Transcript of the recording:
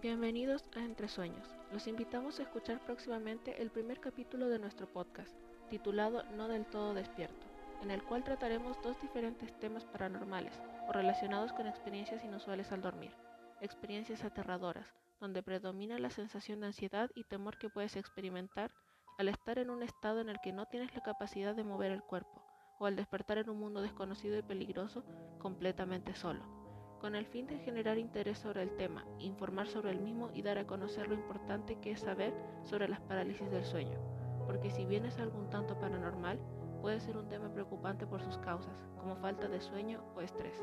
Bienvenidos a Entre Sueños. Los invitamos a escuchar próximamente el primer capítulo de nuestro podcast, titulado No del todo despierto, en el cual trataremos dos diferentes temas paranormales o relacionados con experiencias inusuales al dormir, experiencias aterradoras, donde predomina la sensación de ansiedad y temor que puedes experimentar al estar en un estado en el que no tienes la capacidad de mover el cuerpo, o al despertar en un mundo desconocido y peligroso completamente solo con el fin de generar interés sobre el tema, informar sobre el mismo y dar a conocer lo importante que es saber sobre las parálisis del sueño, porque si bien es algún tanto paranormal, puede ser un tema preocupante por sus causas, como falta de sueño o estrés.